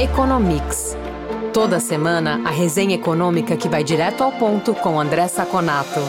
Economics. Toda semana, a resenha econômica que vai direto ao ponto com André Saconato.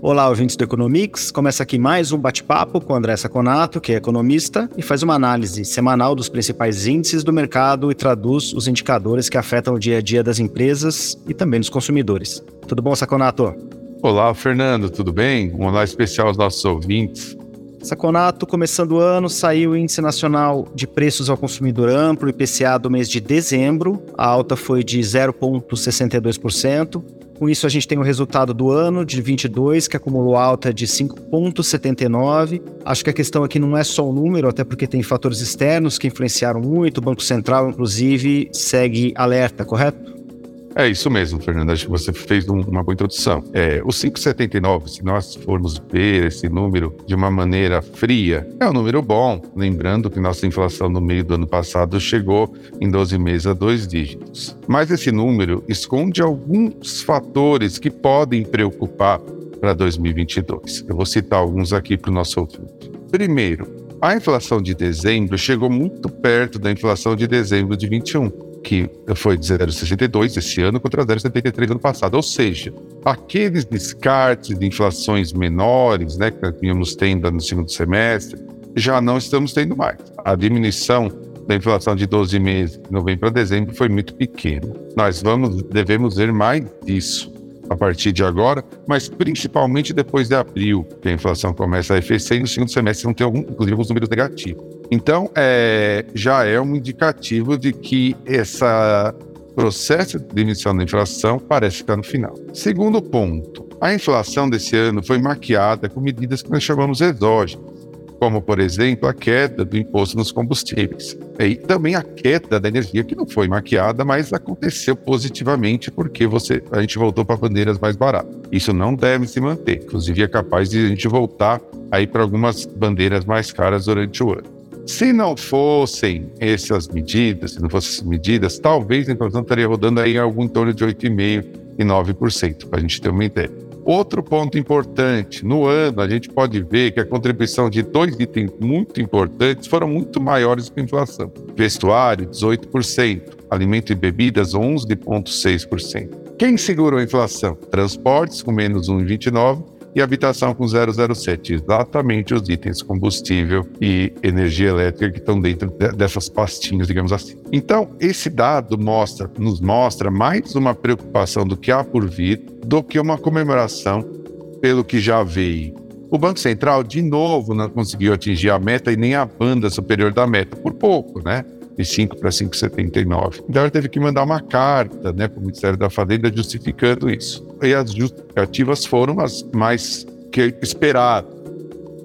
Olá, ouvintes do Economics. Começa aqui mais um bate-papo com André Saconato, que é economista e faz uma análise semanal dos principais índices do mercado e traduz os indicadores que afetam o dia a dia das empresas e também dos consumidores. Tudo bom, Saconato? Olá, Fernando, tudo bem? Um olá especial aos nossos ouvintes. Saconato, começando o ano, saiu o Índice Nacional de Preços ao Consumidor Amplo, IPCA, do mês de dezembro. A alta foi de 0,62%. Com isso, a gente tem o resultado do ano de 22, que acumulou alta de 5,79. Acho que a questão aqui não é só o número, até porque tem fatores externos que influenciaram muito. O Banco Central, inclusive, segue alerta, correto? É isso mesmo, Fernando. Acho que você fez um, uma boa introdução. É, o 5,79, se nós formos ver esse número de uma maneira fria, é um número bom. Lembrando que nossa inflação no meio do ano passado chegou em 12 meses a dois dígitos. Mas esse número esconde alguns fatores que podem preocupar para 2022. Eu vou citar alguns aqui para o nosso ouvinte. Primeiro, a inflação de dezembro chegou muito perto da inflação de dezembro de 21 que foi de 0,62 esse ano contra 0,73 ano passado. Ou seja, aqueles descartes de inflações menores né, que nós tínhamos tendo no segundo semestre, já não estamos tendo mais. A diminuição da inflação de 12 meses, de novembro para dezembro, foi muito pequena. Nós vamos, devemos ver mais disso a partir de agora, mas principalmente depois de abril, que a inflação começa a arrefecer e no segundo semestre vão ter algum, inclusive alguns números negativos. Então, é, já é um indicativo de que esse processo de emissão da inflação parece estar no final. Segundo ponto, a inflação desse ano foi maquiada com medidas que nós chamamos exógenas como, por exemplo, a queda do imposto nos combustíveis. E também a queda da energia, que não foi maquiada, mas aconteceu positivamente porque você, a gente voltou para bandeiras mais baratas. Isso não deve se manter. Inclusive, é capaz de a gente voltar aí para algumas bandeiras mais caras durante o ano. Se não fossem essas medidas, se não fossem essas medidas, talvez a inflação estaria rodando aí em algum em torno de 8,5% e 9%, para a gente ter uma ideia. Outro ponto importante, no ano a gente pode ver que a contribuição de dois itens muito importantes foram muito maiores que a inflação. Vestuário, 18%, alimento e bebidas, 11,6%. Quem segurou a inflação? Transportes, com menos 1,29%, e habitação com 007, exatamente os itens combustível e energia elétrica que estão dentro dessas pastinhas, digamos assim. Então, esse dado mostra, nos mostra mais uma preocupação do que há por vir do que uma comemoração pelo que já veio. O Banco Central, de novo, não conseguiu atingir a meta e nem a banda superior da meta, por pouco, né? De 5 para 5,79. Então ela teve que mandar uma carta né, para o Ministério da Fazenda justificando isso. E as justificativas foram as mais que esperado.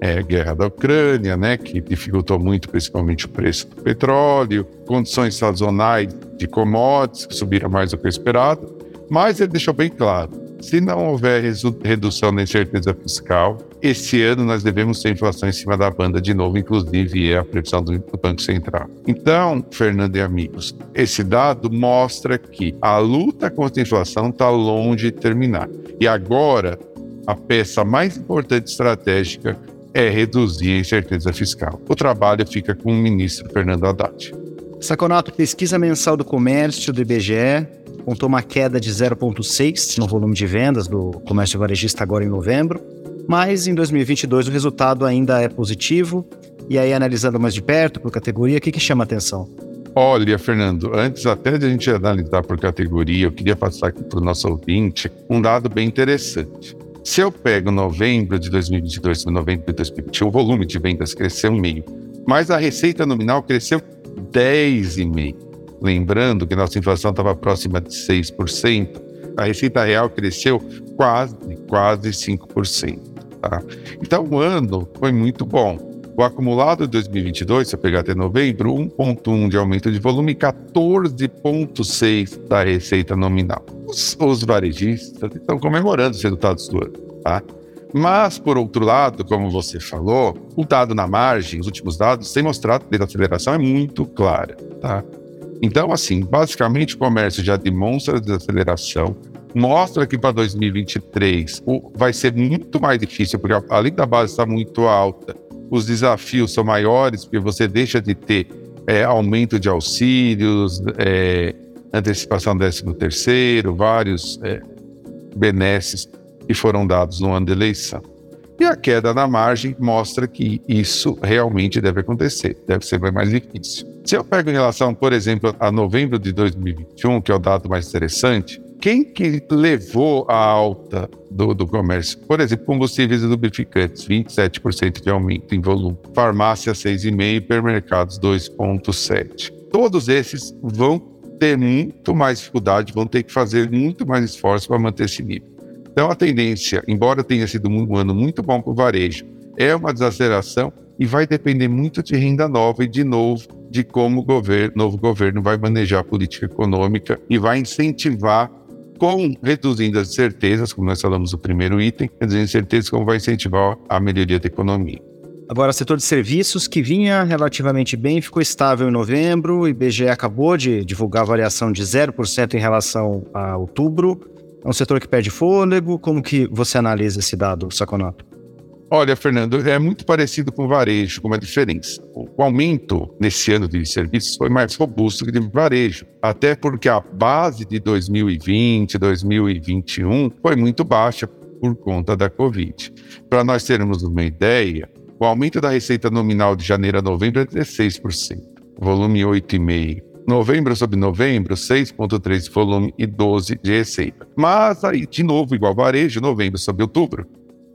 É, guerra da Ucrânia, né, que dificultou muito, principalmente o preço do petróleo, condições sazonais de commodities que subiram mais do que esperado, mas ele deixou bem claro: se não houver redução da incerteza fiscal, esse ano nós devemos ter inflação em cima da banda de novo, inclusive é a previsão do Banco Central. Então, Fernando e amigos, esse dado mostra que a luta contra a inflação está longe de terminar. E agora, a peça mais importante estratégica é reduzir a incerteza fiscal. O trabalho fica com o ministro Fernando Haddad. Saconato, pesquisa mensal do comércio do IBGE contou uma queda de 0,6 no volume de vendas do comércio varejista agora em novembro, mas em 2022 o resultado ainda é positivo. E aí, analisando mais de perto por categoria, o que, que chama atenção? Olha, Fernando, antes até de a gente analisar por categoria, eu queria passar aqui para o nosso ouvinte um dado bem interessante. Se eu pego novembro de 2022 e novembro de 2021, o volume de vendas cresceu meio, mas a receita nominal cresceu 10,5%. Lembrando que nossa inflação estava próxima de 6%, a receita real cresceu quase, quase 5%. Tá? Então, o ano foi muito bom. O acumulado de 2022, se eu pegar até novembro, 1,1 de aumento de volume e 14,6 da receita nominal. Os, os, varejistas estão comemorando os resultados do ano. Tá? Mas, por outro lado, como você falou, o dado na margem, os últimos dados, têm mostrado que a aceleração é muito clara. Tá? Então, assim, basicamente o comércio já demonstra desaceleração, mostra que para 2023 vai ser muito mais difícil, porque além da base estar muito alta, os desafios são maiores, porque você deixa de ter é, aumento de auxílios, é, antecipação do 13 terceiro, vários é, benesses que foram dados no ano da eleição. E a queda na margem mostra que isso realmente deve acontecer, deve ser mais difícil. Se eu pego em relação, por exemplo, a novembro de 2021, que é o dado mais interessante, quem que levou a alta do, do comércio? Por exemplo, combustíveis e lubrificantes, 27% de aumento em volume. Farmácia, 6,5%, hipermercados, 2,7%. Todos esses vão ter muito mais dificuldade, vão ter que fazer muito mais esforço para manter esse nível. Então, a tendência, embora tenha sido um ano muito bom para o varejo, é uma desaceleração e vai depender muito de renda nova e, de novo, de como o governo, novo governo vai manejar a política econômica e vai incentivar, com reduzindo as certezas, como nós falamos no primeiro item, reduzindo certezas, como vai incentivar a melhoria da economia. Agora, setor de serviços, que vinha relativamente bem, ficou estável em novembro. O IBGE acabou de divulgar a variação de 0% em relação a outubro. É um setor que perde fôlego? Como que você analisa esse dado, Saconato? Olha, Fernando, é muito parecido com o varejo, com uma diferença. O aumento nesse ano de serviços foi mais robusto que de varejo, até porque a base de 2020, 2021 foi muito baixa por conta da Covid. Para nós termos uma ideia, o aumento da receita nominal de janeiro a novembro é 16%, volume 8,5%. Novembro sobre novembro, 6,3 de volume e 12 de receita. Mas aí, de novo, igual varejo, novembro sobre outubro,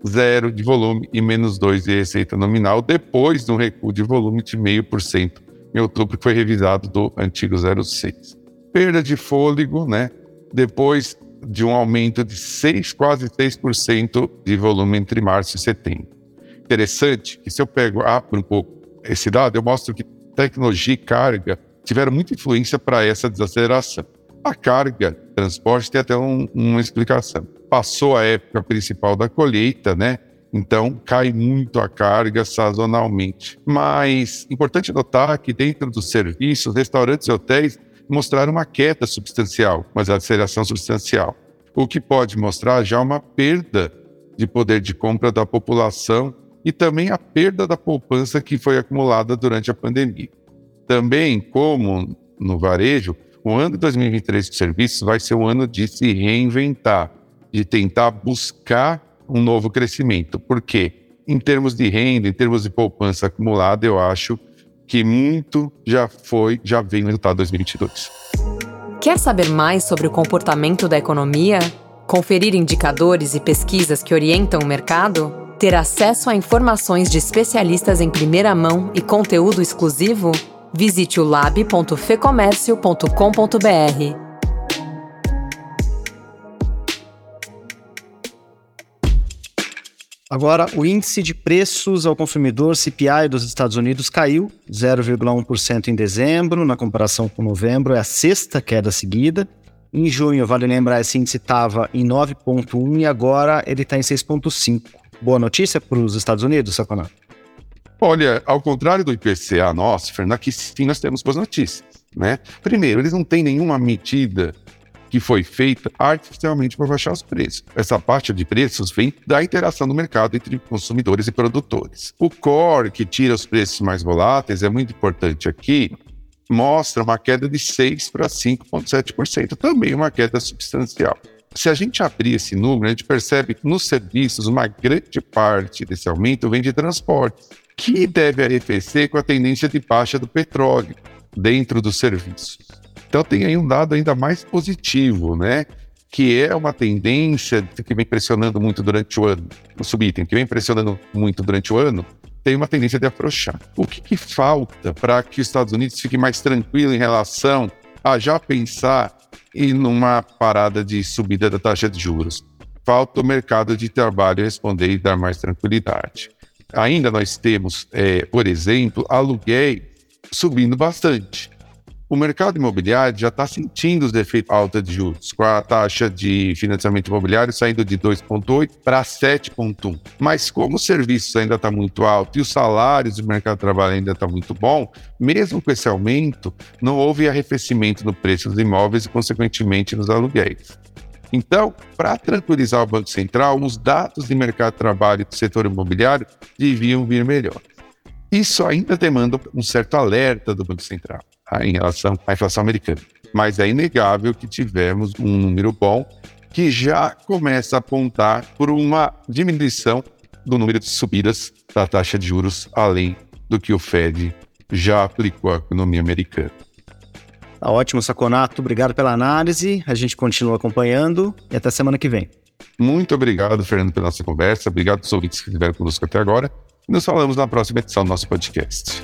zero de volume e menos 2 de receita nominal, depois de um recuo de volume de 0,5% em outubro, que foi revisado do antigo 0,6. Perda de fôlego, né? Depois de um aumento de 6, quase 6% de volume entre março e setembro. Interessante que se eu pego, abro um pouco esse dado, eu mostro que tecnologia e carga tiveram muita influência para essa desaceleração. A carga, transporte, tem até um, uma explicação. Passou a época principal da colheita, né? Então, cai muito a carga sazonalmente. Mas, importante notar que dentro dos serviços, restaurantes e hotéis mostraram uma queda substancial, uma aceleração substancial, o que pode mostrar já uma perda de poder de compra da população e também a perda da poupança que foi acumulada durante a pandemia. Também, como no varejo, o ano de 2023 de serviços vai ser um ano de se reinventar, de tentar buscar um novo crescimento. Porque, em termos de renda, em termos de poupança acumulada, eu acho que muito já foi, já vem no resultado de 2022. Quer saber mais sobre o comportamento da economia? Conferir indicadores e pesquisas que orientam o mercado? Ter acesso a informações de especialistas em primeira mão e conteúdo exclusivo? Visite o lab.fecomércio.com.br. Agora, o índice de preços ao consumidor CPI dos Estados Unidos caiu 0,1% em dezembro, na comparação com novembro, é a sexta queda seguida. Em junho, vale lembrar, esse índice estava em 9,1 e agora ele está em 6,5. Boa notícia para os Estados Unidos, Saconato? Olha, ao contrário do IPCA nosso, Fernando, aqui sim nós temos boas notícias. Né? Primeiro, eles não têm nenhuma medida que foi feita artificialmente para baixar os preços. Essa parte de preços vem da interação do mercado entre consumidores e produtores. O core, que tira os preços mais voláteis, é muito importante aqui, mostra uma queda de 6 para 5,7%, também uma queda substancial. Se a gente abrir esse número, a gente percebe que nos serviços, uma grande parte desse aumento vem de transporte que deve arrefecer com a tendência de baixa do petróleo dentro dos serviços. Então tem aí um dado ainda mais positivo, né? Que é uma tendência que vem pressionando muito durante o ano. O subitem que vem pressionando muito durante o ano tem uma tendência de afrouxar. O que, que falta para que os Estados Unidos fique mais tranquilo em relação a já pensar em uma parada de subida da taxa de juros? Falta o mercado de trabalho responder e dar mais tranquilidade. Ainda nós temos, é, por exemplo, aluguéis subindo bastante. O mercado imobiliário já está sentindo os efeitos alta de juros, com a taxa de financiamento imobiliário saindo de 2,8 para 7,1. Mas como o serviço ainda está muito alto e os salários do mercado de trabalho ainda está muito bom, mesmo com esse aumento, não houve arrefecimento no preço dos imóveis e, consequentemente, nos aluguéis. Então, para tranquilizar o Banco Central, os dados de mercado de trabalho do setor imobiliário deviam vir melhor. Isso ainda demanda um certo alerta do Banco Central tá, em relação à inflação americana. Mas é inegável que tivemos um número bom que já começa a apontar por uma diminuição do número de subidas da taxa de juros, além do que o Fed já aplicou à economia americana. Tá ótimo, Saconato. Obrigado pela análise. A gente continua acompanhando e até semana que vem. Muito obrigado, Fernando, pela nossa conversa. Obrigado aos ouvintes que estiveram conosco até agora. Nos falamos na próxima edição do nosso podcast.